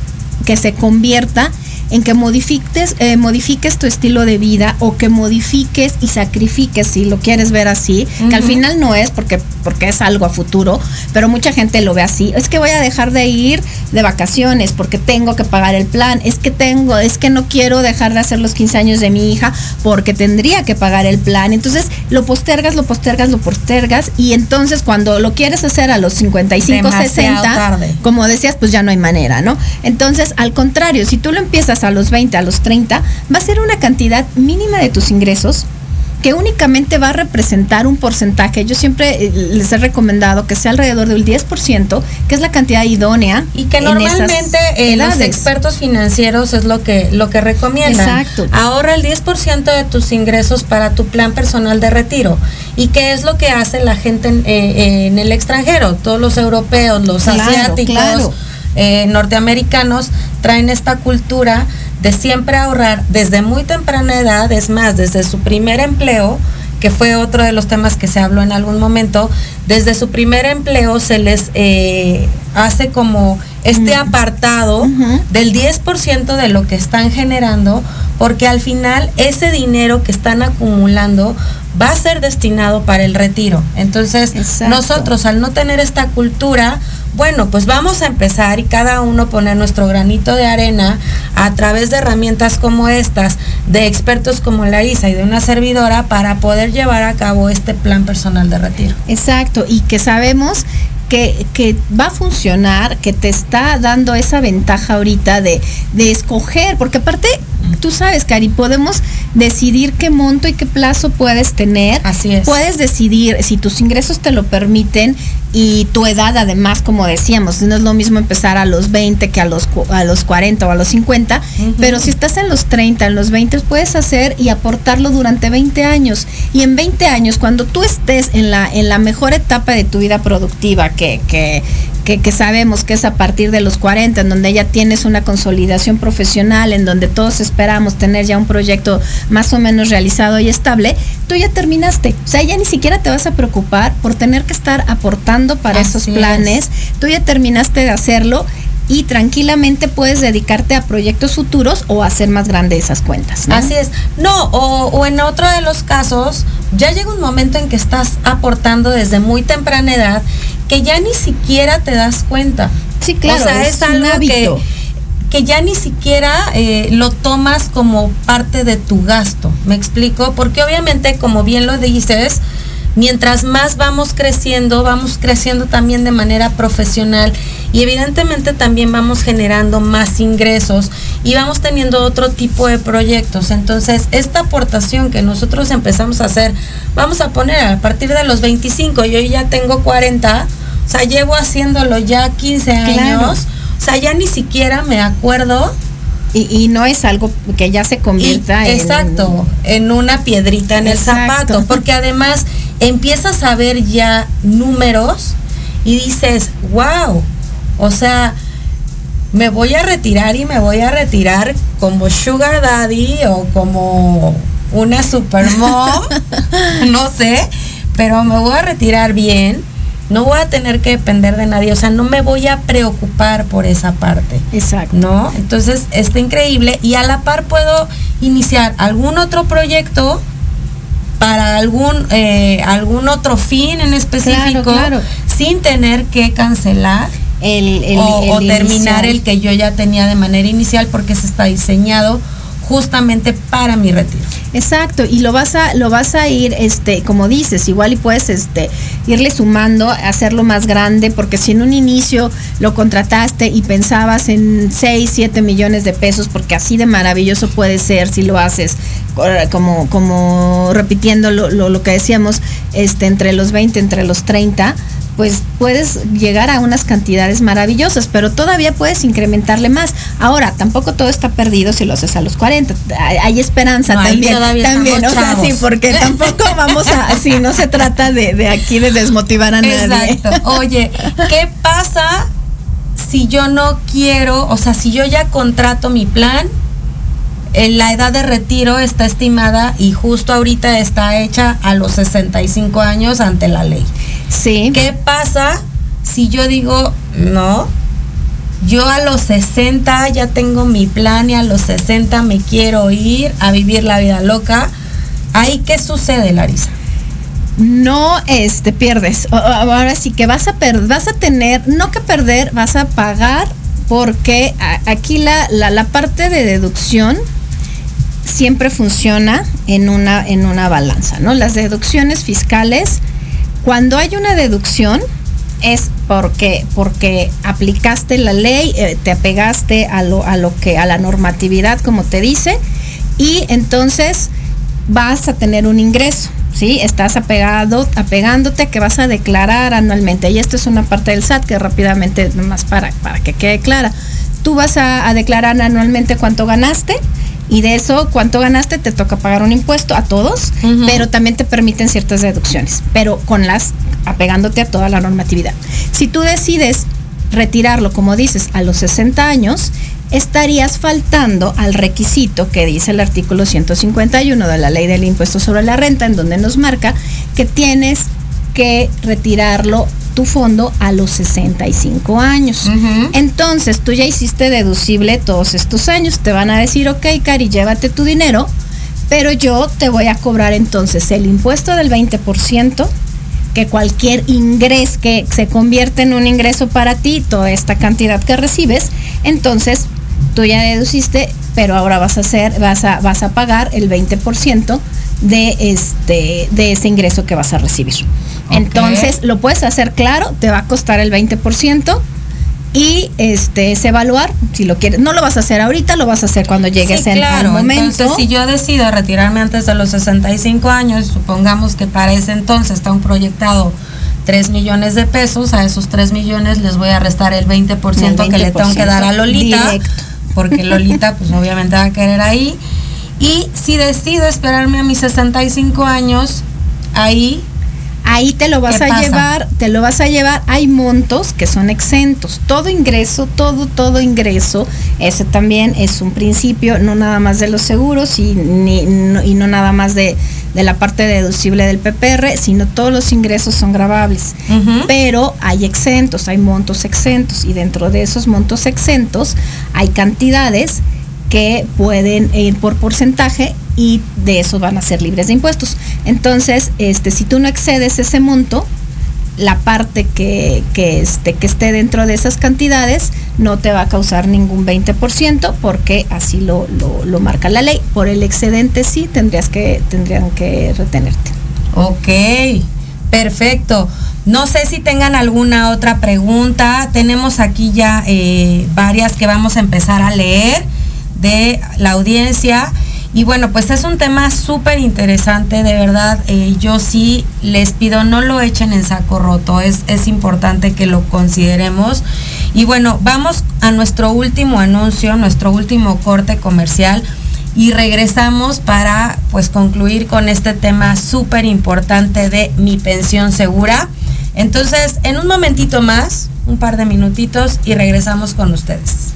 que se convierta en que modifiques, eh, modifiques tu estilo de vida o que modifiques y sacrifiques, si lo quieres ver así, uh -huh. que al final no es porque, porque es algo a futuro, pero mucha gente lo ve así. Es que voy a dejar de ir de vacaciones porque tengo que pagar el plan, es que tengo, es que no quiero dejar de hacer los 15 años de mi hija porque tendría que pagar el plan. Entonces lo postergas, lo postergas, lo postergas y entonces cuando lo quieres hacer a los 55, Demasiado 60, tarde. como decías, pues ya no hay manera, ¿no? Entonces, al contrario, si tú lo empiezas a los 20, a los 30, va a ser una cantidad mínima de tus ingresos que únicamente va a representar un porcentaje. Yo siempre eh, les he recomendado que sea alrededor del 10%, que es la cantidad idónea. Y que normalmente eh, los expertos financieros es lo que, lo que recomiendan. Exacto. Ahorra el 10% de tus ingresos para tu plan personal de retiro. ¿Y qué es lo que hace la gente en, eh, en el extranjero? Todos los europeos, los Claro, asiáticos. claro. Eh, norteamericanos traen esta cultura de siempre ahorrar desde muy temprana edad, es más, desde su primer empleo, que fue otro de los temas que se habló en algún momento, desde su primer empleo se les eh, hace como este apartado Ujú. del 10% de lo que están generando, porque al final ese dinero que están acumulando va a ser destinado para el retiro. Entonces, Exacto. nosotros al no tener esta cultura, bueno, pues vamos a empezar y cada uno poner nuestro granito de arena a través de herramientas como estas, de expertos como Larisa y de una servidora para poder llevar a cabo este plan personal de retiro. Exacto, y que sabemos que, que, va a funcionar, que te está dando esa ventaja ahorita de, de escoger, porque aparte, tú sabes, Cari, podemos decidir qué monto y qué plazo puedes tener. Así es. Puedes decidir si tus ingresos te lo permiten y tu edad, además, como decíamos, no es lo mismo empezar a los 20 que a los, a los 40 o a los 50, uh -huh. pero si estás en los 30, en los 20, puedes hacer y aportarlo durante 20 años. Y en 20 años, cuando tú estés en la, en la mejor etapa de tu vida productiva, que, que, que, que, sabemos que es a partir de los 40, en donde ya tienes una consolidación profesional, en donde todos esperamos tener ya un proyecto más o menos realizado y estable, tú ya terminaste. O sea, ya ni siquiera te vas a preocupar por tener que estar aportando para Así esos planes. Es. Tú ya terminaste de hacerlo y tranquilamente puedes dedicarte a proyectos futuros o hacer más grandes esas cuentas. ¿no? Así es. No, o, o, en otro de los casos, ya llega un momento en que estás aportando desde muy temprana edad que ya ni siquiera te das cuenta. Sí, claro. O sea, es, es algo que, que, ya ni siquiera eh, lo tomas como parte de tu gasto. ¿Me explico? Porque obviamente, como bien lo dices, mientras más vamos creciendo, vamos creciendo también de manera profesional y evidentemente también vamos generando más ingresos y vamos teniendo otro tipo de proyectos. Entonces, esta aportación que nosotros empezamos a hacer, vamos a poner a partir de los 25, yo ya tengo 40, o sea, llevo haciéndolo ya 15 años, claro. o sea, ya ni siquiera me acuerdo y, y, no es algo que ya se convierta y, en exacto en una piedrita en exacto. el zapato porque además empiezas a ver ya números y dices wow o sea me voy a retirar y me voy a retirar como sugar daddy o como una super mom no sé pero me voy a retirar bien no voy a tener que depender de nadie, o sea, no me voy a preocupar por esa parte. Exacto. ¿No? Entonces, está increíble y a la par puedo iniciar algún otro proyecto para algún eh, algún otro fin en específico claro, claro. sin tener que cancelar el, el, o, el o terminar el que yo ya tenía de manera inicial porque se está diseñado justamente para mi retiro. Exacto, y lo vas a lo vas a ir este como dices, igual y puedes este irle sumando, hacerlo más grande porque si en un inicio lo contrataste y pensabas en 6, 7 millones de pesos porque así de maravilloso puede ser si lo haces como como repitiendo lo, lo, lo que decíamos, este entre los 20, entre los 30, pues puedes llegar a unas cantidades maravillosas, pero todavía puedes incrementarle más. Ahora, tampoco todo está perdido si lo haces a los 40. Hay, hay esperanza No, también. todavía También, o sea, sí, porque tampoco vamos a, así no se trata de, de aquí de desmotivar a nadie. Exacto. Oye, ¿qué pasa si yo no quiero, o sea, si yo ya contrato mi plan? eh, La edad de retiro está estimada y justo ahorita está hecha a los 65 años ante la ley. Sí. ¿Qué pasa si yo digo, no, yo a los 60 ya tengo mi plan y a los 60 me quiero ir a vivir la vida loca? ¿Ahí qué sucede, Larisa? no este pierdes. Ahora sí que vas a per- vas a tener, no que perder, vas a pagar porque aquí la, la, la parte de deducción siempre funciona en una, en una balanza, ¿no? Las deducciones fiscales, cuando hay una deducción, es porque, porque aplicaste la ley, eh, te apegaste a lo, a lo que, a la normatividad, como te dice, y entonces vas a tener un ingreso. ¿Sí? Estás apegado, apegándote a que vas a declarar anualmente. Y esto es una parte del SAT que rápidamente, nomás para, para que quede clara. Tú vas a, a declarar anualmente cuánto ganaste y de eso cuánto ganaste te toca pagar un impuesto a todos, pero también te permiten ciertas deducciones, pero con las apegándote a toda la normatividad. Si tú decides retirarlo, como dices, a los 60 años, estarías faltando al requisito que dice el artículo 151 de la ley del impuesto sobre la renta, en donde nos marca que tienes que retirarlo tu fondo a los 65 años. Entonces, tú ya hiciste deducible todos estos años. Te van a decir, ok, Cari, llévate tu dinero, pero yo te voy a cobrar entonces el impuesto del 20%, que cualquier ingreso que se convierte en un ingreso para ti, toda esta cantidad que recibes, entonces tú ya deduciste, pero ahora vas a hacer, vas a, vas a pagar el 20% de este de ese ingreso que vas a recibir. Entonces, lo puedes hacer claro, te va a costar el 20% y este es evaluar si lo quieres. No lo vas a hacer ahorita, lo vas a hacer cuando llegues Sí, en claro. al momento. Entonces, si yo decido retirarme antes de los 65 años, supongamos que para ese entonces está un proyectado 3 millones de pesos, a esos 3 millones les voy a restar el 20%, El que le tengo que dar a Lolita, directo. porque Lolita pues obviamente va a querer ahí. Y si decido esperarme a mis 65 años, ahí Ahí te lo vas ¿Qué a pasa? llevar, te lo vas a llevar. Hay montos que son exentos. Todo ingreso, todo, todo ingreso, ese también es un principio, no nada más de los seguros y, ni, no, y no nada más de, de la parte deducible del PPR, sino todos los ingresos son grabables. Pero hay exentos, hay montos exentos y dentro de esos montos exentos hay cantidades que pueden ir por porcentaje y de eso van a ser libres de impuestos. Entonces, este, si tú no excedes ese monto, la parte que, que, este, que esté dentro de esas cantidades no te va a causar ningún 20% porque así lo, lo, lo marca la ley. Por el excedente sí tendrías que, tendrían que retenerte. Ok, perfecto. No sé si tengan alguna otra pregunta. Tenemos aquí ya eh, varias que vamos a empezar a leer de la audiencia. Y bueno, pues es un tema súper interesante, de verdad. eh, yo sí les pido, no lo echen en saco roto, es, es importante que lo consideremos. Y bueno, vamos a nuestro último anuncio, nuestro último corte comercial y regresamos para pues concluir con este tema súper importante de mi pensión segura. Entonces, en un momentito más, un par de minutitos y regresamos con ustedes.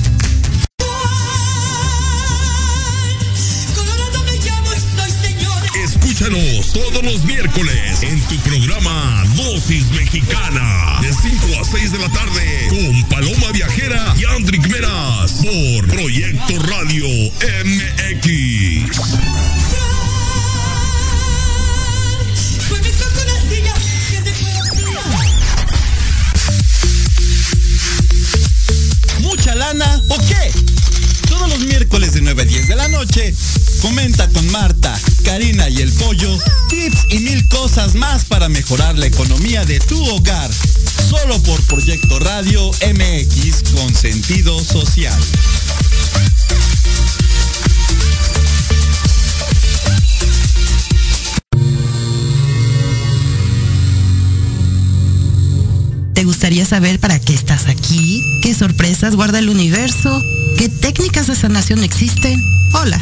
Escúchanos todos los miércoles en tu programa Dosis Mexicana de 5 a 6 de la tarde con Paloma Viajera y Andrick Meras por Proyecto Radio MX. ¿Mucha lana o qué? Todos los miércoles de 9 a 10 de la noche, comenta con Marta, Karina y el Pollo tips y mil cosas más para mejorar la economía de tu hogar. Solo por Proyecto Radio MX con sentido social. ¿Te gustaría saber para qué estás aquí? ¿Qué sorpresas guarda el universo? ¿Qué técnicas de sanación existen? Hola,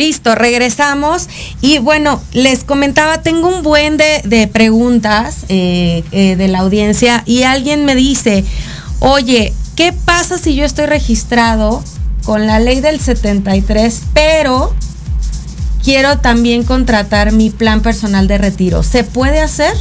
Listo, regresamos. Y bueno, les comentaba, tengo un buen de, de preguntas eh, eh, de la audiencia y alguien me dice, oye, ¿qué pasa si yo estoy registrado con la ley del 73, pero quiero también contratar mi plan personal de retiro? ¿Se puede hacer?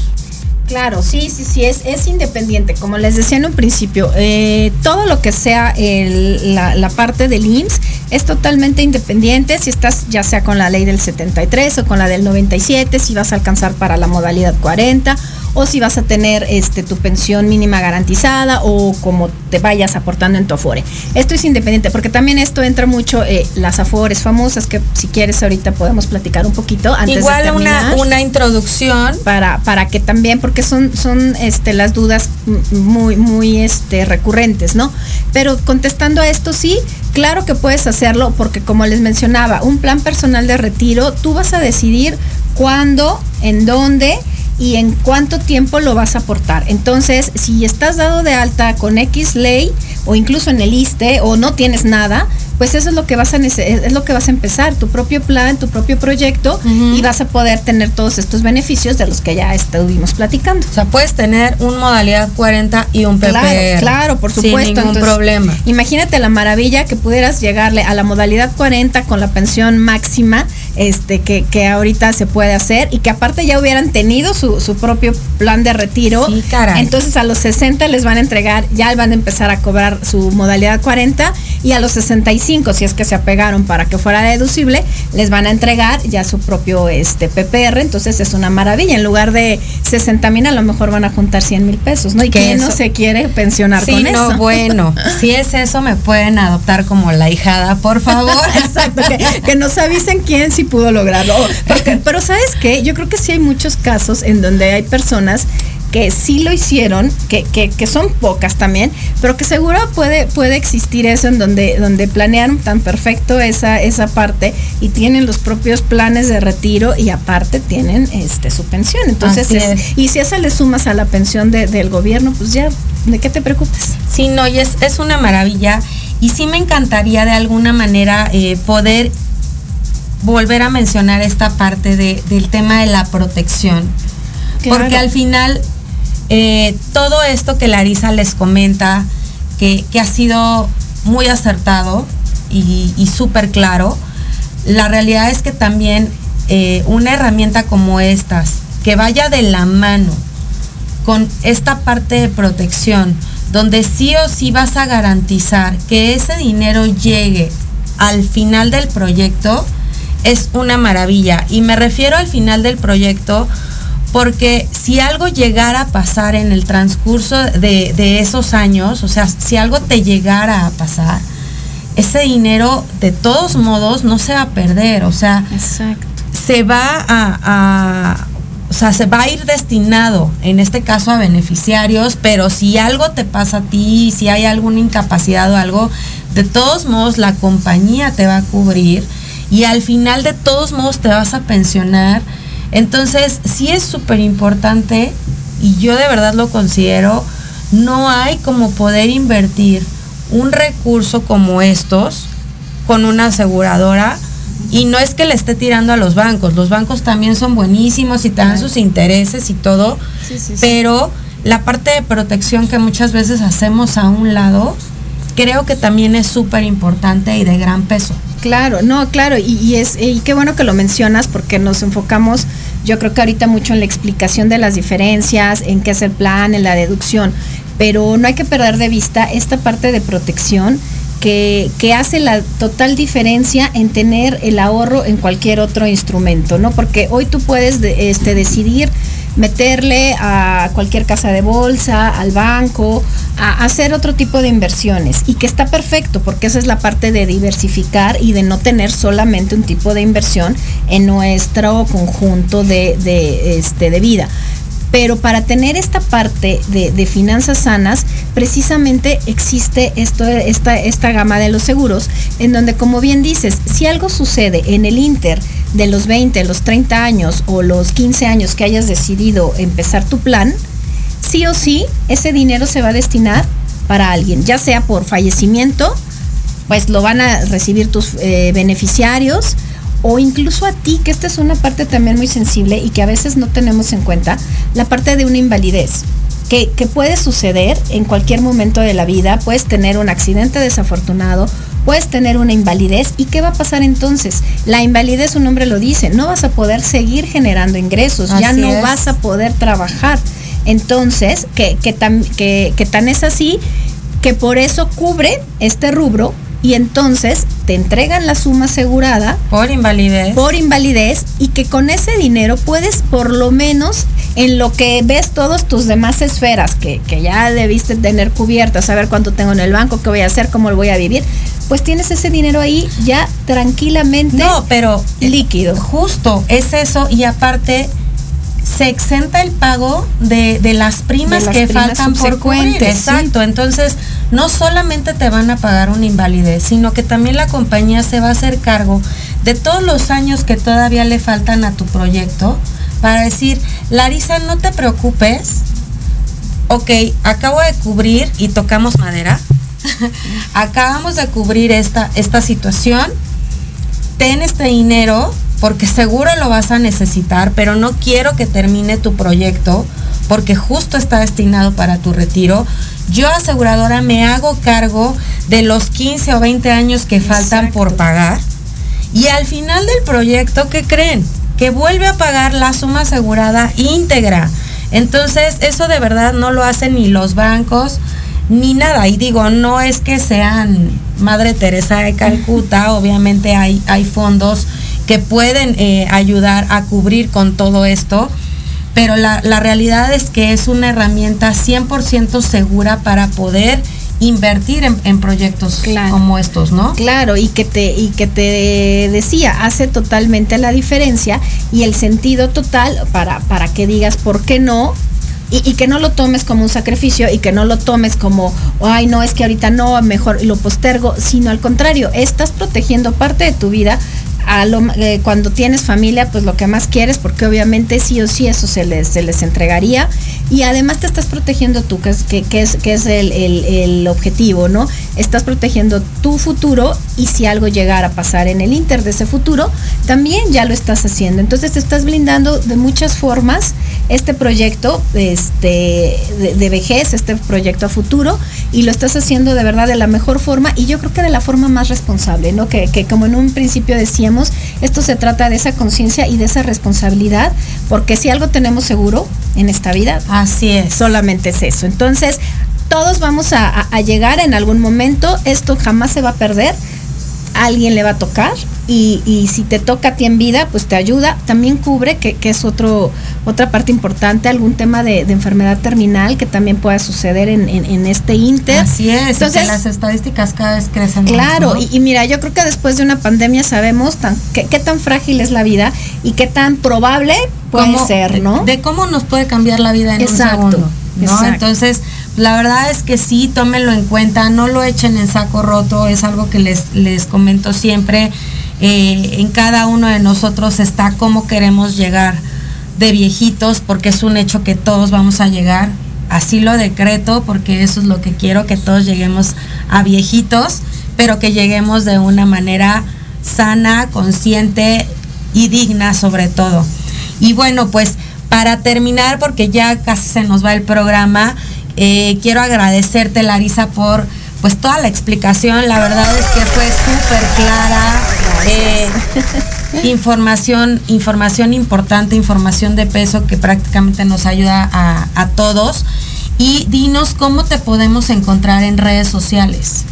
Claro, sí, sí, sí, es, es independiente. Como les decía en un principio, eh, todo lo que sea la, la parte del IMSS es totalmente independiente. Si estás ya sea con la ley del 73 o con la del 97, si vas a alcanzar para la modalidad 40 o si vas a tener este, tu pensión mínima garantizada o como te vayas aportando en tu Afore. Esto es independiente porque también esto entra mucho eh, las Afores famosas que si quieres ahorita podemos platicar un poquito antes de Igual una, terminar una introducción. para, para que también, porque son, son este, las dudas muy, muy este, recurrentes, ¿no? Pero contestando a esto, sí, claro que puedes hacerlo, porque como les mencionaba, un plan personal de retiro, tú vas a decidir cuándo, en dónde y en cuánto tiempo lo vas a aportar. Entonces, si estás dado de alta con X ley o incluso en el ISTE o no tienes nada, pues eso es lo que vas a es lo que vas a empezar, tu propio plan, tu propio proyecto y vas a poder tener todos estos beneficios de los que ya estuvimos platicando. O sea, puedes tener un modalidad 40 y un PPR. Claro, claro, por supuesto. Sin ningún Entonces, problema. Imagínate la maravilla que pudieras llegarle a la modalidad 40 con la pensión máxima este, que, que ahorita se puede hacer y que aparte ya hubieran tenido su, su propio plan de retiro. Sí. Entonces a los 60 les van a entregar, ya van a empezar a cobrar su modalidad 40 y a los 65, si es que se apegaron para que fuera deducible, les van a entregar ya su propio este, PPR. Entonces es una maravilla. En lugar de 60 mil, a lo mejor van a juntar 100 mil pesos, ¿no? Y Que no se quiere pensionar Sí, con no, eso. bueno. Si es eso, me pueden adoptar como la hijada, por favor. Exacto, que, que nos avisen quién sí pudo lograrlo. Porque- pero sabes qué, yo creo que sí hay muchos casos en donde hay personas que sí lo hicieron, que, que, que son pocas también, pero que seguro puede, puede existir eso en donde, donde planearon tan perfecto esa, esa parte y tienen los propios planes de retiro y aparte tienen este su pensión. Entonces, Así es- es. y si esa le sumas a la pensión de- del gobierno, pues ya, ¿de qué te preocupes? Sí, no, y es, es una maravilla. Y sí me encantaría de alguna manera eh, poder volver a mencionar esta parte de- del tema de la protección. Claro. Porque al final, eh, todo esto que Larisa les comenta, que, que ha sido muy acertado y, y súper claro, la realidad es que también eh, una herramienta como estas, que vaya de la mano con esta parte de protección, donde sí o sí vas a garantizar que ese dinero llegue al final del proyecto, es una maravilla. Y me refiero al final del proyecto porque si algo llegara a pasar en el transcurso de, de esos años, o sea, si algo te llegara a pasar, ese dinero de todos modos no se va a perder, o sea, Exacto. se va a, a- o sea, se va a ir destinado, en este caso a beneficiarios, pero si algo te pasa a ti, si hay alguna incapacidad o algo, de todos modos la compañía te va a cubrir y al final de todos modos te vas a pensionar. Entonces, sí es súper importante y yo de verdad lo considero, no hay como poder invertir un recurso como estos con una aseguradora y no es que le esté tirando a los bancos, los bancos también son buenísimos y te dan sus intereses y todo, Sí, sí, sí. pero la parte de protección que muchas veces hacemos a un lado, creo que también es súper importante y de gran peso. Claro, no, claro, y, es y qué bueno que lo mencionas porque nos enfocamos, yo creo que ahorita mucho en la explicación de las diferencias, en qué es el plan, en la deducción, pero no hay que perder de vista esta parte de protección que, que hace la total diferencia en tener el ahorro en cualquier otro instrumento, ¿no? Porque hoy tú puedes de- este, decidir meterle a cualquier casa de bolsa, al banco, a hacer otro tipo de inversiones y que está perfecto porque esa es la parte de diversificar y de no tener solamente un tipo de inversión en nuestro conjunto de, este, de vida. Pero para tener esta parte de, de finanzas sanas, precisamente existe esto, esta, esta gama de los seguros, en donde, como bien dices, si algo sucede en el Inter de los 20, los 30 años o los 15 años que hayas decidido empezar tu plan, sí o sí, ese dinero se va a destinar para alguien, ya sea por fallecimiento, pues lo van a recibir tus eh, beneficiarios o incluso a ti, que esta es una parte también muy sensible y que a veces no tenemos en cuenta, la parte de una invalidez. Que, que puede suceder en cualquier momento de la vida, puedes tener un accidente desafortunado, puedes tener una invalidez y ¿qué va a pasar entonces? La invalidez, su nombre lo dice, no vas a poder seguir generando ingresos, ya no es. vas a poder trabajar. Entonces, que, que, tan, que, que tan es así que por eso cubre este rubro y entonces te entregan la suma asegurada por invalidez. Por invalidez y que con ese dinero puedes por lo menos en lo que ves todas tus demás esferas que, que ya debiste tener cubiertas, saber cuánto tengo en el banco, qué voy a hacer, cómo lo voy a vivir, pues tienes ese dinero ahí ya tranquilamente. No, pero líquido. Justo, es eso y aparte se exenta el pago de, de las primas De las que primas faltan por cubrir. sí. Exacto. Entonces, no solamente te van a pagar una invalidez, sino que también la compañía se va a hacer cargo de todos los años que todavía le faltan a tu proyecto para decir, Larisa, no te preocupes. Ok, acabo de cubrir y tocamos madera. Acabamos de cubrir esta, esta situación ten este dinero porque seguro lo vas a necesitar, pero no quiero que termine tu proyecto porque justo está destinado para tu retiro. Yo aseguradora me hago cargo de los 15 o 20 años que faltan por pagar y al final del proyecto, ¿qué creen? Que vuelve a pagar la suma asegurada íntegra. Entonces, eso de verdad no lo hacen ni los bancos, ni nada. Y digo, no es que sean Madre Teresa de Calcuta, obviamente hay, hay fondos que pueden eh, ayudar a cubrir con todo esto, pero la, la realidad es que es una herramienta 100% segura para poder invertir en, en proyectos como estos, ¿no? Claro, y que te y que te decía, hace totalmente la diferencia y el sentido total para para que digas por qué no y, y que no lo tomes como un sacrificio y que no lo tomes como, ay, no, es que ahorita no, mejor lo postergo, sino al contrario, estás protegiendo parte de tu vida. A lo, eh, cuando tienes familia, pues lo que más quieres, porque obviamente sí o sí eso se les, se les entregaría. Y además te estás protegiendo tú, que es, que, es, que es el, el- el objetivo, ¿no? Estás protegiendo tu futuro y si algo llegara a pasar en el inter de ese futuro, también ya lo estás haciendo. Entonces te estás blindando de muchas formas este proyecto este, de, de vejez, este proyecto a futuro, y lo estás haciendo de verdad de la mejor forma y yo creo que de la forma más responsable, ¿no? Que, que como en un principio decíamos, esto se trata de esa conciencia y de esa responsabilidad, porque si algo tenemos seguro en esta vida, así es. Solamente es eso. Entonces, todos vamos a, llegar en algún momento, esto jamás se va a perder, alguien le va a tocar y, y si te toca a ti en vida, pues te ayuda, también cubre, que, que es otro, otra parte importante, algún tema de, de enfermedad terminal que también pueda suceder en, en- en este inter. Así es, Entonces, las estadísticas cada vez crecen más, Claro, ¿no? y, y mira, yo creo que después de una pandemia sabemos tan, qué, qué tan frágil es la vida y qué tan probable puede Cómo- ser, ¿no? De cómo nos puede cambiar la vida en Exacto, un segundo. ¿no? exacto. Entonces, la verdad es que sí, tómenlo en cuenta, no lo echen en saco roto, es algo que les, les comento siempre. Eh, en cada uno de nosotros está cómo queremos llegar de viejitos, porque es un hecho que todos vamos a llegar. Así lo decreto, porque eso es lo que quiero, que todos lleguemos a viejitos, pero que lleguemos de una manera sana, consciente y digna sobre todo. Y bueno, pues para terminar, porque ya casi se nos va el programa, eh, quiero agradecerte, Larisa, por pues toda la explicación. La verdad es que fue súper clara. eh, información, información importante, información de peso que prácticamente nos ayuda a, a todos. Y dinos cómo te podemos encontrar en redes sociales.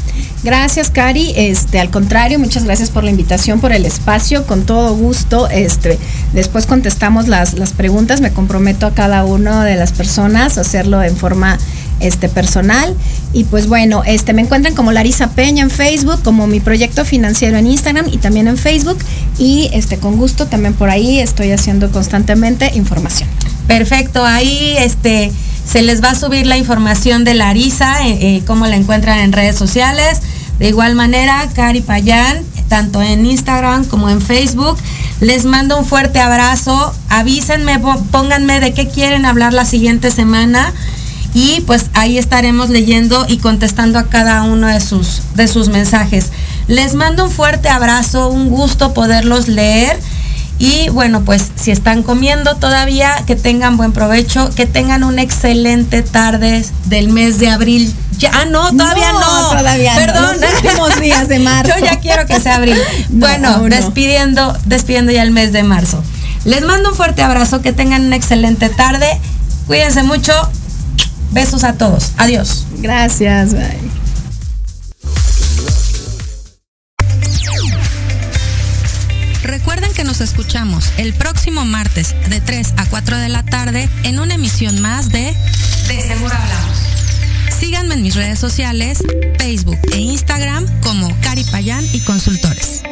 Gracias, Cari. Este, al contrario, muchas gracias por la invitación, por el espacio. Con todo gusto. Este, después contestamos las, las preguntas. Me comprometo a cada una de las personas a hacerlo en forma este, personal. Y pues bueno, este, me encuentran como Larisa Peña en Facebook, como mi proyecto financiero en Instagram y también en Facebook. Y este, con gusto también por ahí estoy haciendo constantemente información. Perfecto, ahí este se les va a subir la información de Larisa, eh, eh, cómo la encuentran en redes sociales. De igual manera, Cari Payán, tanto en Instagram como en Facebook. Les mando un fuerte abrazo. Avísenme, pónganme de qué quieren hablar la siguiente semana. Y pues ahí estaremos leyendo y contestando a cada uno de sus, de sus mensajes. Les mando un fuerte abrazo, un gusto poderlos leer. Y bueno, pues si están comiendo todavía, que tengan buen provecho, que tengan una excelente tarde del mes de abril. Ya, ah, no, todavía no. No, todavía no, Perdón. los últimos días de marzo. Yo ya quiero que sea abril. No, bueno, no. despidiendo, despidiendo ya el mes de marzo. Les mando un fuerte abrazo, que tengan una excelente tarde Cuídense mucho. Besos a todos. Adiós. Gracias. Bye. Recuerden que nos escuchamos el próximo martes de 3 a 4 de la tarde en una emisión más de De Seguro Hablamos. Síganme en mis redes sociales, Facebook e Instagram como Cari Payán y Consultores.